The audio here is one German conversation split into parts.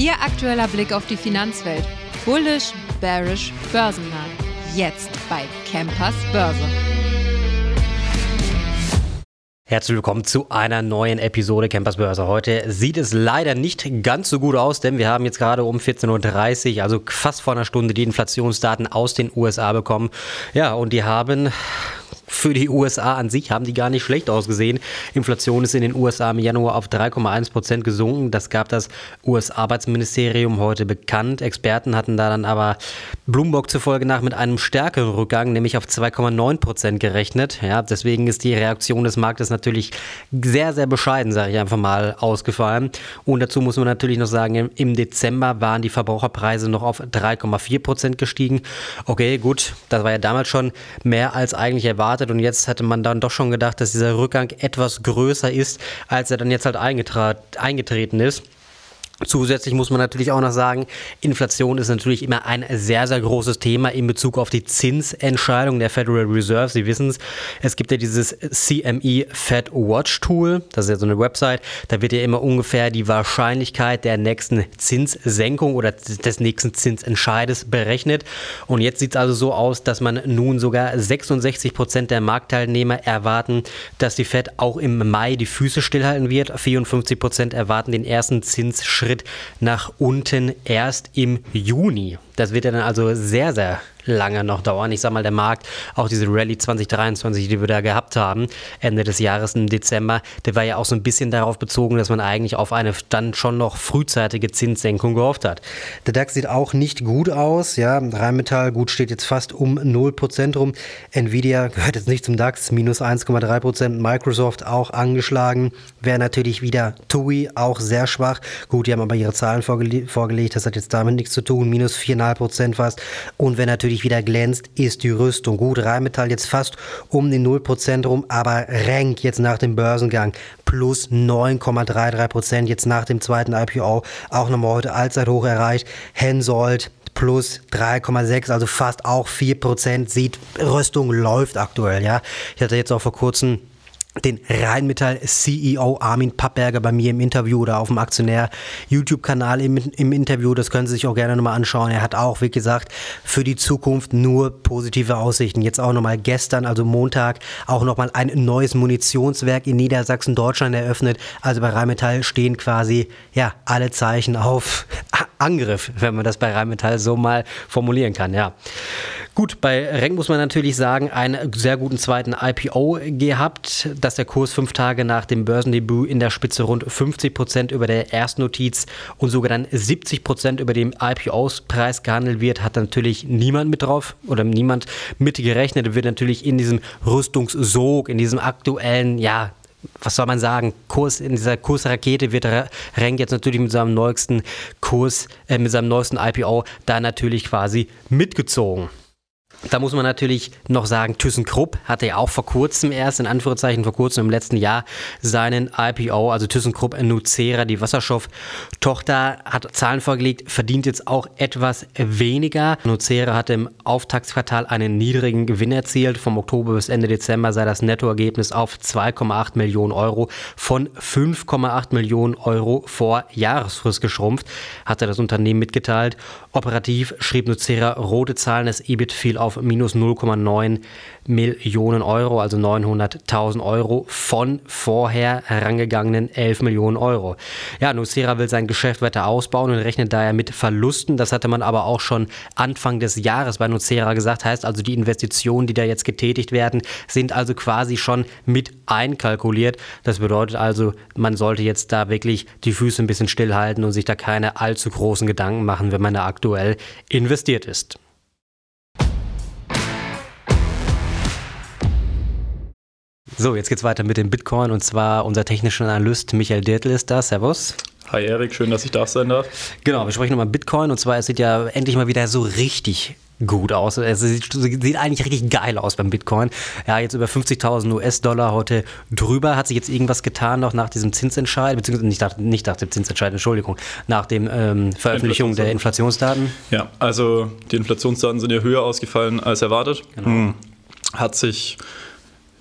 Ihr aktueller Blick auf die Finanzwelt. Bullish, bearish, börsennah. Jetzt bei Campers Börse. Herzlich willkommen zu einer neuen Episode Campers Börse. Heute sieht es leider nicht ganz so gut aus, denn wir haben jetzt gerade um 14.30 Uhr, also fast vor einer Stunde, die Inflationsdaten aus den USA bekommen. Ja, und die haben für die USA an sich haben die gar nicht schlecht ausgesehen. Inflation ist in den USA im Januar auf 3,1 Prozent gesunken. Das gab das US-Arbeitsministerium heute bekannt. Experten hatten da dann aber Bloomberg zufolge nach mit einem stärkeren Rückgang, nämlich auf 2,9 Prozent gerechnet. Ja, deswegen ist die Reaktion des Marktes natürlich sehr, sehr bescheiden, sage ich einfach mal, ausgefallen. Und dazu muss man natürlich noch sagen, im Dezember waren die Verbraucherpreise noch auf 3,4 Prozent gestiegen. Okay, gut, das war ja damals schon mehr als eigentlich erwartet erwartet und jetzt hätte man dann doch schon gedacht, dass dieser Rückgang etwas größer ist, als er dann jetzt halt eingetreten ist. Zusätzlich muss man natürlich auch noch sagen, Inflation ist natürlich immer ein sehr, sehr großes Thema in Bezug auf die Zinsentscheidung der Federal Reserve. Sie wissen es, es gibt ja dieses CME Fed Watch Tool, das ist ja so eine Website, da wird ja immer ungefähr die Wahrscheinlichkeit der nächsten Zinssenkung oder des nächsten Zinsentscheides berechnet. Und jetzt sieht es also so aus, dass man nun sogar 66 Prozent der Marktteilnehmer erwarten, dass die Fed auch im Mai die Füße stillhalten wird. 54 Prozent erwarten den ersten Zinsschritt Schritt nach unten erst im Juni. Das wird ja dann also sehr, sehr lange noch dauern. Ich sag mal, der Markt, auch diese Rallye 2023, die wir da gehabt haben, Ende des Jahres im Dezember, der war ja auch so ein bisschen darauf bezogen, dass man eigentlich auf eine dann schon noch frühzeitige Zinssenkung gehofft hat. Der DAX sieht auch nicht gut aus. Ja, Rheinmetall, gut, steht jetzt fast um 0% rum. Nvidia gehört jetzt nicht zum DAX, minus 1,3%. Microsoft auch angeschlagen. Wäre natürlich wieder TUI, auch sehr schwach. Gut, die haben aber ihre Zahlen vorgele vorgelegt, das hat jetzt damit nichts zu tun. Minus 4,5 2,5 fast. Und wer natürlich wieder glänzt, ist die Rüstung. Gut, Rheinmetall jetzt fast um den 0% rum, aber Renk jetzt nach dem Börsengang plus 9,33% jetzt nach dem zweiten IPO auch nochmal heute Allzeithoch erreicht. Hensoldt plus 3,6, also fast auch 4%. Sieht, Rüstung läuft aktuell, ja. Ich hatte jetzt auch vor kurzem den Rheinmetall-CEO Armin Pappberger bei mir im Interview oder auf dem Aktionär-YouTube-Kanal im, im Interview. Das können Sie sich auch gerne nochmal anschauen. Er hat auch, wie gesagt, für die Zukunft nur positive Aussichten. Jetzt auch nochmal gestern, also Montag, auch nochmal ein neues Munitionswerk in Niedersachsen, Deutschland eröffnet. Also bei Rheinmetall stehen quasi, ja, alle Zeichen auf Angriff, wenn man das bei Rheinmetall so mal formulieren kann, ja. Gut, bei Renk muss man natürlich sagen, einen sehr guten zweiten IPO gehabt, dass der Kurs fünf Tage nach dem Börsendebüt in der Spitze rund 50 Prozent über der Erstnotiz und sogar dann 70 Prozent über dem IPO-Preis gehandelt wird, hat natürlich niemand mit drauf oder niemand mit gerechnet. Wird natürlich in diesem Rüstungssog, in diesem aktuellen, ja, was soll man sagen, Kurs in dieser Kursrakete wird Renk jetzt natürlich mit seinem neuesten Kurs, äh, mit seinem neuesten IPO da natürlich quasi mitgezogen. Da muss man natürlich noch sagen, ThyssenKrupp hatte ja auch vor kurzem erst, in Anführungszeichen vor kurzem im letzten Jahr, seinen IPO, also ThyssenKrupp Nucera, die Wasserstofftochter, hat Zahlen vorgelegt, verdient jetzt auch etwas weniger. Nucera hatte im Auftaktsquartal einen niedrigen Gewinn erzielt. Vom Oktober bis Ende Dezember sei das Nettoergebnis auf 2,8 Millionen Euro von 5,8 Millionen Euro vor Jahresfrist geschrumpft, hatte das Unternehmen mitgeteilt. Operativ schrieb Nucera rote Zahlen, das EBIT fiel auf auf minus 0,9 Millionen Euro, also 900.000 Euro von vorher herangegangenen 11 Millionen Euro. Ja, Nucera will sein Geschäft weiter ausbauen und rechnet daher mit Verlusten. Das hatte man aber auch schon Anfang des Jahres bei Nucera gesagt. Heißt also, die Investitionen, die da jetzt getätigt werden, sind also quasi schon mit einkalkuliert. Das bedeutet also, man sollte jetzt da wirklich die Füße ein bisschen stillhalten und sich da keine allzu großen Gedanken machen, wenn man da aktuell investiert ist. So, jetzt geht's weiter mit dem Bitcoin und zwar unser technischer Analyst Michael Dirtl ist da. Servus. Hi Erik, schön, dass ich da sein darf. Genau, wir sprechen nochmal Bitcoin und zwar, es sieht ja endlich mal wieder so richtig gut aus. Es sieht, sieht, eigentlich richtig geil aus beim Bitcoin. Ja, jetzt über 50.000 US-Dollar heute drüber. Hat sich jetzt irgendwas getan noch nach diesem Zinsentscheid, beziehungsweise nicht nach, nicht nach dem Zinsentscheid, Entschuldigung, nach dem ähm, Veröffentlichung der Inflationsdaten? Ja, also die Inflationsdaten sind ja höher ausgefallen als erwartet. Genau. Hm. Hat sich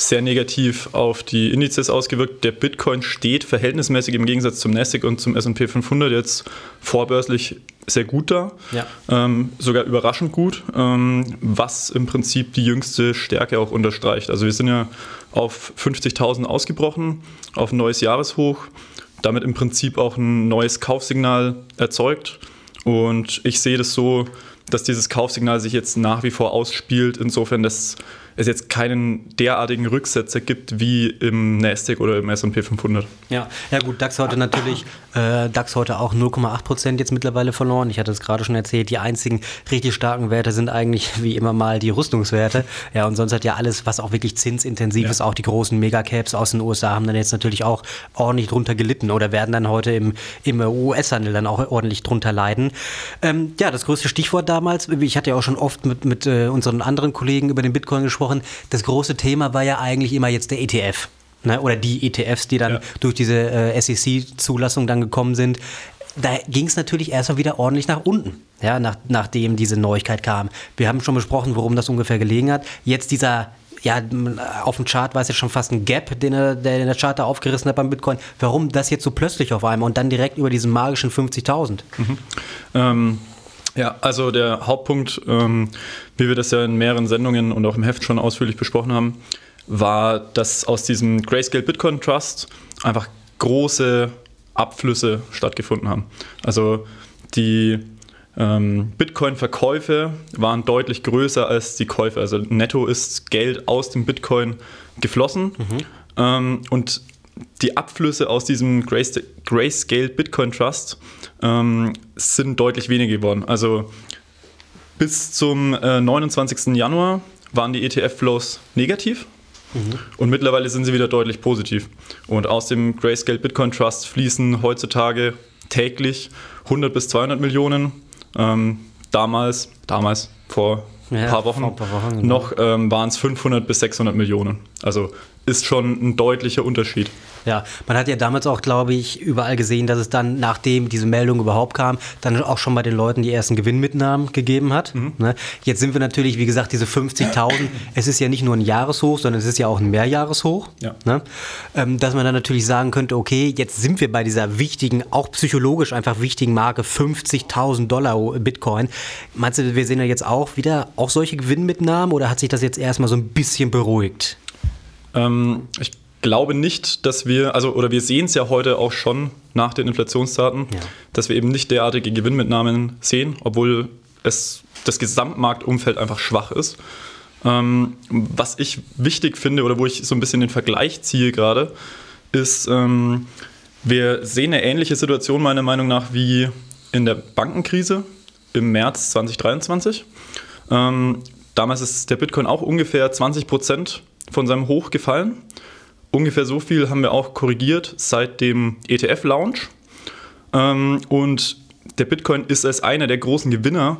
sehr negativ auf die Indizes ausgewirkt. Der Bitcoin steht verhältnismäßig im Gegensatz zum Nasdaq und zum S&P 500 jetzt vorbörslich sehr gut da, ja. ähm, sogar überraschend gut, ähm, was im Prinzip die jüngste Stärke auch unterstreicht. Also wir sind ja auf 50.000 ausgebrochen, auf ein neues Jahreshoch, damit im Prinzip auch ein neues Kaufsignal erzeugt. Und ich sehe das so, dass dieses Kaufsignal sich jetzt nach wie vor ausspielt, insofern, dass es jetzt keinen derartigen Rücksetzer gibt wie im Nasdaq oder im S&P 500. Ja, ja gut, DAX heute natürlich, äh, DAX heute auch 0,8 Prozent jetzt mittlerweile verloren. Ich hatte es gerade schon erzählt, die einzigen richtig starken Werte sind eigentlich wie immer mal die Rüstungswerte. Ja, und sonst hat ja alles, was auch wirklich zinsintensiv ja. ist, auch die großen Megacaps aus den USA haben dann jetzt natürlich auch ordentlich drunter gelitten oder werden dann heute im, im US-Handel dann auch ordentlich drunter leiden. Ähm, ja, das größte Stichwort damals, ich hatte ja auch schon oft mit, mit äh, unseren anderen Kollegen über den Bitcoin gesprochen, angesprochen, das große Thema war ja eigentlich immer jetzt der ETF. Ne? Oder die ETFs, die dann ja. durch diese äh, SEC-Zulassung dann gekommen sind. Da ging es natürlich erstmal wieder ordentlich nach unten, ja, nach, nachdem diese Neuigkeit kam. Wir haben schon besprochen, worum das ungefähr gelegen hat. Jetzt dieser ja, auf dem Chart war es jetzt schon fast ein Gap, den er, der, der Chart da aufgerissen hat beim Bitcoin. Warum das jetzt so plötzlich auf einmal und dann direkt über diesen magischen 50.000? Mhm. Ähm, ja, also der Hauptpunkt, ähm, wie wir das ja in mehreren Sendungen und auch im Heft schon ausführlich besprochen haben, war, dass aus diesem Grayscale Bitcoin Trust einfach große Abflüsse stattgefunden haben. Also die ähm, Bitcoin-Verkäufe waren deutlich größer als die Käufe. Also netto ist Geld aus dem Bitcoin geflossen. Mhm. Ähm, und die Abflüsse aus diesem Grayscale Bitcoin Trust ähm, sind deutlich weniger geworden. Also bis zum äh, 29. Januar waren die ETF-Flows negativ mhm. und mittlerweile sind sie wieder deutlich positiv. Und aus dem Grayscale Bitcoin Trust fließen heutzutage täglich 100 bis 200 Millionen. Ähm, damals, damals vor ein paar Wochen, ein paar Wochen genau. noch ähm, waren es 500 bis 600 Millionen. Also ist schon ein deutlicher Unterschied. Ja, man hat ja damals auch, glaube ich, überall gesehen, dass es dann, nachdem diese Meldung überhaupt kam, dann auch schon bei den Leuten die ersten Gewinnmitnahmen gegeben hat. Mhm. Ne? Jetzt sind wir natürlich, wie gesagt, diese 50.000. es ist ja nicht nur ein Jahreshoch, sondern es ist ja auch ein Mehrjahreshoch. Ja. Ne? Ähm, dass man dann natürlich sagen könnte, okay, jetzt sind wir bei dieser wichtigen, auch psychologisch einfach wichtigen Marke 50.000 Dollar Bitcoin. Meinst du, wir sehen ja jetzt auch wieder auch solche Gewinnmitnahmen oder hat sich das jetzt erstmal so ein bisschen beruhigt? Ähm, ich glaube nicht, dass wir, also oder wir sehen es ja heute auch schon nach den Inflationsdaten, ja. dass wir eben nicht derartige Gewinnmitnahmen sehen, obwohl es das Gesamtmarktumfeld einfach schwach ist. Ähm, was ich wichtig finde oder wo ich so ein bisschen den Vergleich ziehe gerade, ist, ähm, wir sehen eine ähnliche Situation meiner Meinung nach wie in der Bankenkrise im März 2023. Ähm, damals ist der Bitcoin auch ungefähr 20 Prozent von seinem Hoch gefallen. Ungefähr so viel haben wir auch korrigiert seit dem ETF-Launch. Ähm, und der Bitcoin ist als einer der großen Gewinner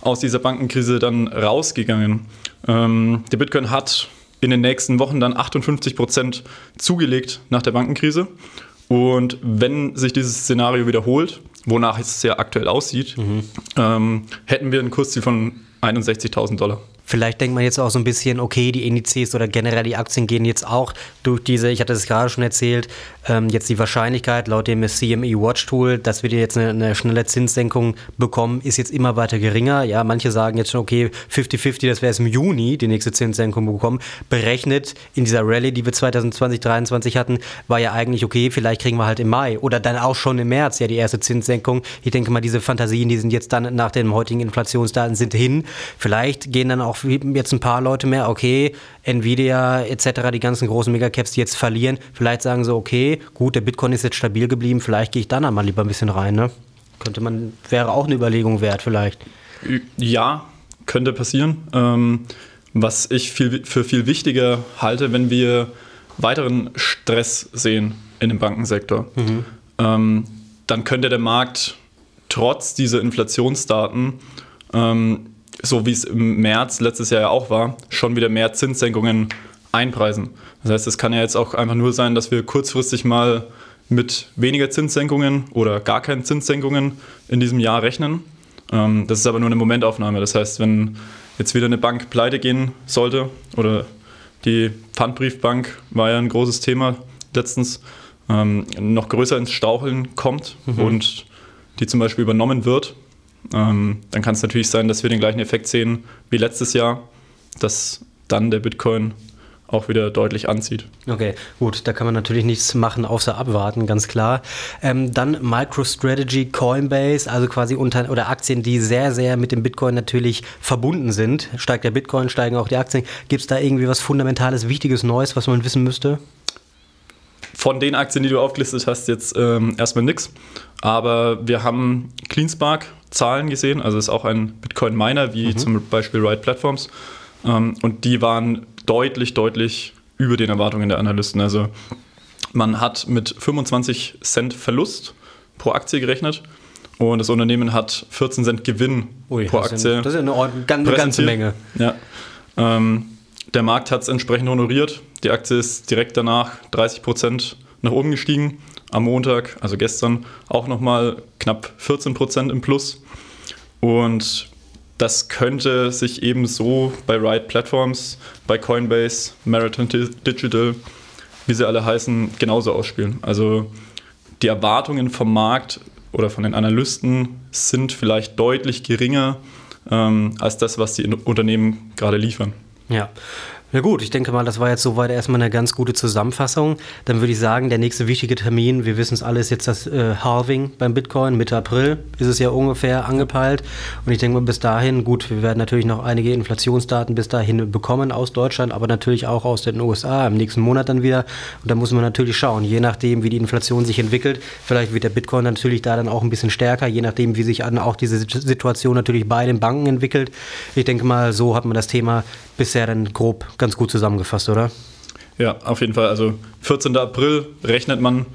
aus dieser Bankenkrise dann rausgegangen. Ähm, der Bitcoin hat in den nächsten Wochen dann 58 Prozent zugelegt nach der Bankenkrise. Und wenn sich dieses Szenario wiederholt, wonach es ja aktuell aussieht, mhm. ähm, hätten wir ein Kursziel von 61.000 Dollar. Vielleicht denkt man jetzt auch so ein bisschen, okay, die Indizes oder generell die Aktien gehen jetzt auch durch diese, ich hatte es gerade schon erzählt, ähm, jetzt die Wahrscheinlichkeit laut dem CME Watch Tool, dass wir jetzt eine, eine, schnelle Zinssenkung bekommen, ist jetzt immer weiter geringer. Ja, manche sagen jetzt schon, okay, 50-50, das wäre es im Juni, die nächste Zinssenkung bekommen. Berechnet in dieser Rallye, die wir 2020, 2023 hatten, war ja eigentlich, okay, vielleicht kriegen wir halt im Mai oder dann auch schon im März ja die erste Zinssenkung. Ich denke mal, diese Fantasien, die sind jetzt dann nach den heutigen Inflationsdaten sind hin. Vielleicht gehen dann auch jetzt ein paar Leute mehr, okay, Nvidia etc., die ganzen großen Megacaps, die jetzt verlieren, vielleicht sagen sie, okay, gut, der Bitcoin ist jetzt stabil geblieben, vielleicht gehe ich dann einmal lieber ein bisschen rein, ne? Könnte man, wäre auch eine Überlegung wert vielleicht. Ja, könnte passieren. Ähm, was ich viel, für viel wichtiger halte, wenn wir weiteren Stress sehen in dem Bankensektor, mhm. ähm, dann könnte der Markt trotz dieser Inflationsdaten ähm, so wie es im März letztes Jahr ja auch war, schon wieder mehr Zinssenkungen einpreisen. Das heißt, es kann ja jetzt auch einfach nur sein, dass wir kurzfristig mal mit weniger Zinssenkungen oder gar keinen Zinssenkungen in diesem Jahr rechnen. Ähm, das ist aber nur eine Momentaufnahme. Das heißt, wenn jetzt wieder eine Bank pleite gehen sollte oder Die Pfandbriefbank war ja ein großes Thema letztens, ähm, noch größer ins Staucheln kommt mhm. und die zum Beispiel übernommen wird. Ähm, dann kann es natürlich sein, dass wir den gleichen Effekt sehen wie letztes Jahr, dass dann der Bitcoin auch wieder deutlich anzieht. Okay, gut, da kann man natürlich nichts machen, außer abwarten, ganz klar. Ähm, dann MicroStrategy, Coinbase, also quasi unter oder Aktien, die sehr, sehr mit dem Bitcoin natürlich verbunden sind. Steigt der Bitcoin, steigen auch die Aktien. Gibt es da irgendwie was Fundamentales, Wichtiges, Neues, was man wissen müsste? Von den Aktien, die du aufgelistet hast, jetzt ähm, erstmal nichts. Aber wir haben CleanSpark Zahlen gesehen, also ist auch ein Bitcoin-Miner, wie mhm. zum Beispiel Ride Platforms. Ähm, und die waren deutlich, deutlich über den Erwartungen der Analysten. Also man hat mit 25 Cent Verlust pro Aktie gerechnet und das Unternehmen hat 14 Cent Gewinn Ui, pro das Aktie. Ist, das ist eine, eine ganze Menge. Ja. Ähm, der Markt hat es entsprechend honoriert. Die Aktie ist direkt danach 30 Prozent nach oben gestiegen. Am Montag, also gestern, auch nochmal knapp 14 Prozent im Plus. Und das könnte sich ebenso bei Ride Platforms, bei Coinbase, Marathon Digital, wie sie alle heißen, genauso ausspielen. Also die Erwartungen vom Markt oder von den Analysten sind vielleicht deutlich geringer ähm, als das, was die Unternehmen gerade liefern. Ja, na gut, ich denke mal, das war jetzt soweit erstmal eine ganz gute Zusammenfassung. Dann würde ich sagen, der nächste wichtige Termin, wir wissen es alle, ist jetzt das äh, Halving beim Bitcoin. Mitte April ist es ja ungefähr angepeilt. Und ich denke mal, bis dahin, gut, wir werden natürlich noch einige Inflationsdaten bis dahin bekommen aus Deutschland, aber natürlich auch aus den USA im nächsten Monat dann wieder. Und da muss man natürlich schauen, je nachdem, wie die Inflation sich entwickelt. Vielleicht wird der Bitcoin natürlich da dann auch ein bisschen stärker, je nachdem, wie sich dann auch diese Situation natürlich bei den Banken entwickelt. Ich denke mal, so hat man das Thema bisher dann grob ganz gut zusammengefasst, oder? Ja, auf jeden Fall. Also 14. April rechnet man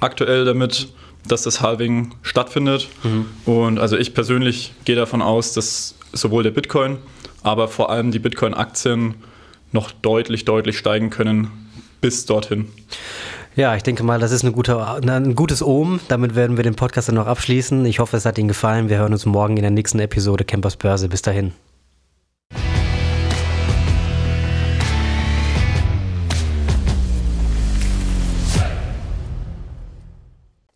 aktuell damit, dass das Halving stattfindet. Mhm. Und also ich persönlich gehe davon aus, dass sowohl der Bitcoin, aber vor allem die Bitcoin-Aktien noch deutlich, deutlich steigen können bis dorthin. Ja, ich denke mal, das ist eine gute, ein gutes Ohm. Damit werden wir den Podcast dann noch abschließen. Ich hoffe, es hat Ihnen gefallen. Wir hören uns morgen in der nächsten Episode Campers Börse. Bis dahin.